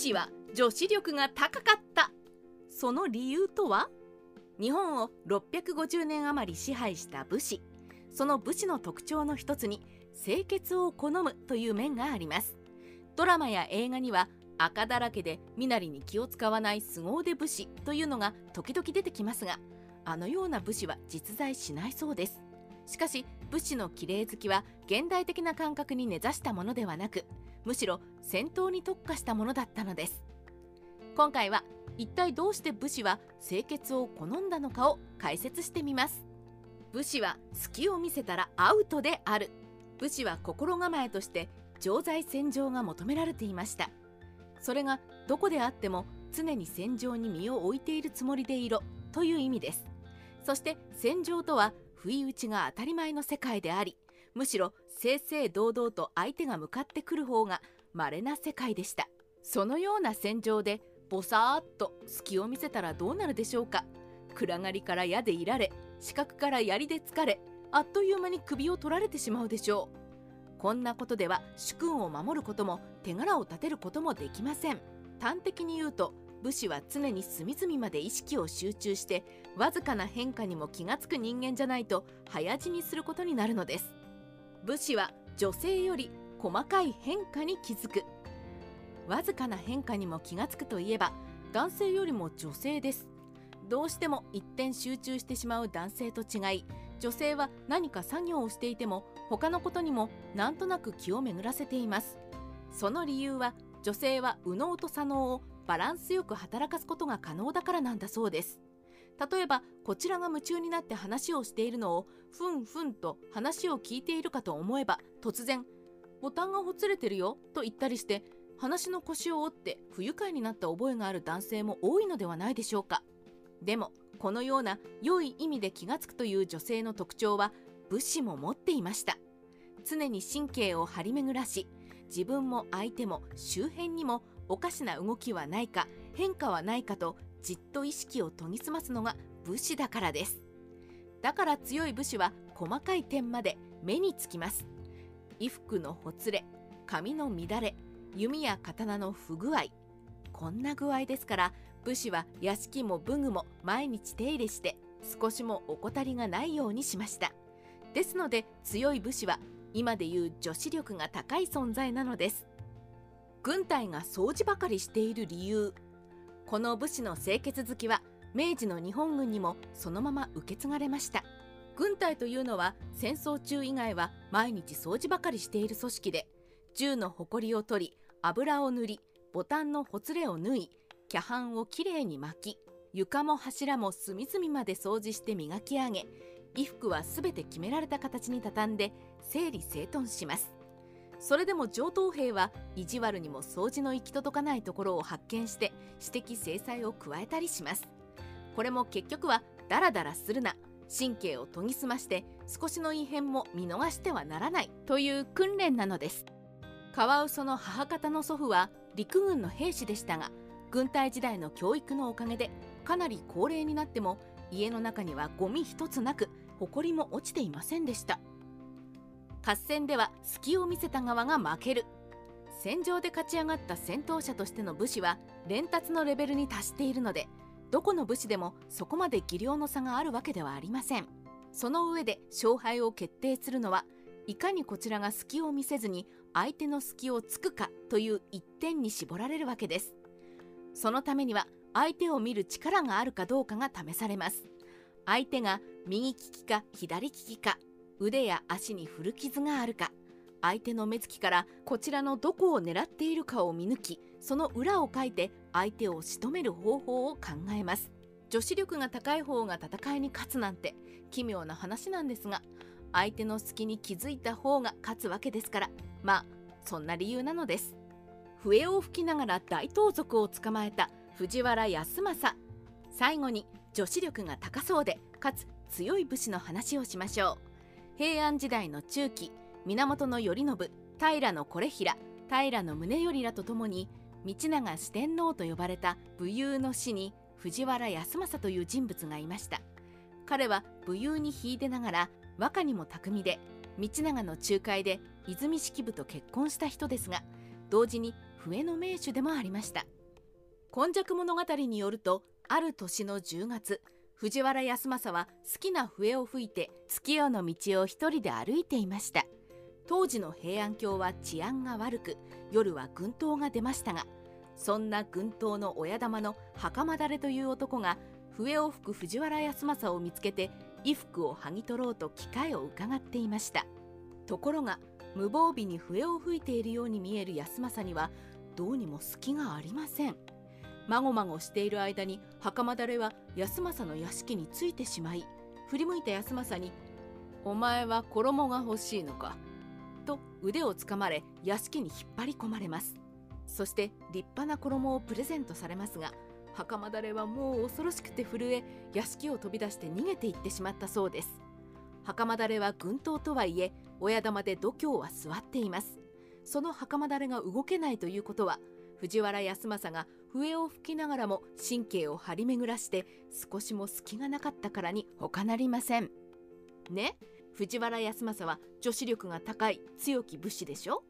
士は女子力が高かった。その理由とは？日本を650年余り支配した武士。その武士の特徴の一つに清潔を好むという面があります。ドラマや映画には赤だらけで身なりに気を使わない凄腕武士というのが時々出てきますがあのような武士は実在しないそうです。しかし武士の綺麗好きは現代的な感覚に根ざしたものではなくむしろ戦闘に特化したものだったのです。今回は一体どうして武士は清潔を好んだのかを解説してみます。武士は隙を見せたらアウトである。武士は心構えとして常在戦場が求められていました。それがどこであっても常に戦場に身を置いているつもりでいろ。という意味です。そして戦場とは不意打ちが当たり前の世界でありむしろ正々堂々と相手が向かってくる方が稀な世界でした。そのような戦場でぼさーっと隙を見せたらどうなるでしょうか。暗がりから矢でいられ視覚から槍で疲れあっという間に首を取られてしまうでしょう。こんなことでは主君を守ることも手柄を立てることもできません。端的に言うと武士は常に隅々まで意識を集中してわずかな変化にも気がつく人間じゃないと早死にすることになるのです。武士は女性より細かい変化に気づく。わずかな変化にも気がつくといえば男性よりも女性です。どうしても一点集中してしまう男性と違い女性は何か作業をしていても他のことにもなんとなく気を巡らせています。その理由は女性は右脳と左脳をバランスよく働かすことが可能だからなんだそうです。例えばこちらが夢中になって話をしているのをふんふんと話を聞いているかと思えば突然ボタンがほつれてるよと言ったりして話の腰を折って不愉快になった覚えがある男性も多いのではないでしょうか。でもこのような良い意味で気がつくという女性の特徴は武士も持っていました。常に神経を張り巡らし自分も相手も周辺にもおかしな動きはないか変化はないかとじっと意識を研ぎ澄ますのが武士だからです。だから強い武士は細かい点まで目につきます。衣服のほつれ髪の乱れ弓や刀の不具合こんな具合ですから武士は屋敷も武具も毎日手入れして少しも怠りがないようにしました。ですので強い武士は今でいう女子力が高い存在なのです。軍隊が掃除ばかりしている理由この武士の清潔好きは明治の日本軍にもそのまま受け継がれました。軍隊というのは戦争中以外は毎日掃除ばかりしている組織で銃の埃を取り油を塗りボタンのほつれを縫い脚板をきれいに巻き床も柱も隅々まで掃除して磨き上げ衣服はすべて決められた形に畳んで整理整頓します。それでも上等兵は意地悪にも掃除の行き届かないところを発見して指摘制裁を加えたりします。これも結局はダラダラするな。神経を研ぎ澄まして少しの異変も見逃してはならないという訓練なのです。カワウソの母方の祖父は陸軍の兵士でしたが軍隊時代の教育のおかげでかなり高齢になっても家の中にはゴミ一つなく埃も落ちていませんでした。合戦では隙を見せた側が負ける。戦場で勝ち上がった戦闘者としての武士は連達のレベルに達しているのでどこの武士でもそこまで技量の差があるわけではありません。その上で勝敗を決定するのはいかにこちらが隙を見せずに相手の隙をつくかという一点に絞られるわけです。そのためには相手を見る力があるかどうかが試されます。相手が右利きか左利きか腕や足に古傷があるか相手の目つきからこちらのどこを狙っているかを見抜きその裏をかいて相手を仕留める方法を考えます。女子力が高い方が戦いに勝つなんて奇妙な話なんですが相手の隙に気づいた方が勝つわけですからまあそんな理由なのです。笛を吹きながら大盗賊を捕まえた藤原康政。最後に女子力が高そうでかつ強い武士の話をしましょう。平安時代の中期源頼信平の是平平の宗頼らとともに道長四天王と呼ばれた武勇の死に藤原康政という人物がいました。彼は武勇に秀でながら和歌にも巧みで道長の仲介で泉式部と結婚した人ですが同時に笛の名手でもありました。今昔物語によるとある年の10月藤原康政は好きな笛を吹いて月夜の道を一人で歩いていました。当時の平安京は治安が悪く夜は軍刀が出ましたがそんな軍刀の親玉の袴だれという男が笛を吹く藤原康政を見つけて衣服を剥ぎ取ろうと機会を伺っていました。ところが無防備に笛を吹いているように見える康政にはどうにも隙がありません。まごまごしている間に袴だれは康政の屋敷についてしまい振り向いた康政に「お前は衣が欲しいのか」と腕をつかまれ屋敷に引っ張り込まれます。そして立派な衣をプレゼントされますが袴だれはもう恐ろしくて震え屋敷を飛び出して逃げていってしまったそうです。袴だれは軍刀とはいえ親玉で度胸は座っています。その袴だれが動けないということは藤原康政が笛を吹きながらも神経を張り巡らして少しも隙がなかったからに他なりません。ね？藤原康政は女子力が高い強き武士でしょ？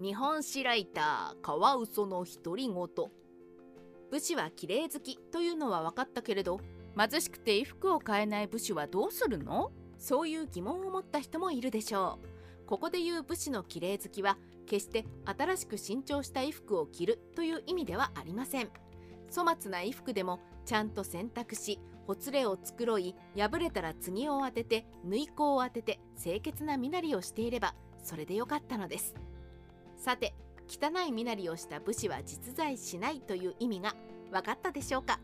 日本史ライターカワウソの独り言。武士は綺麗好きというのは分かったけれど貧しくて衣服を買えない武士はどうするの？そういう疑問を持った人もいるでしょう。ここで言う武士の綺麗好きは決して新しく新調した衣服を着るという意味ではありません。粗末な衣服でもちゃんと洗濯しほつれを繕い破れたら継を当てて縫い子を当てて清潔な身なりをしていればそれでよかったのです。さて汚い身なりをした武士は実在しないという意味が分かったでしょうか？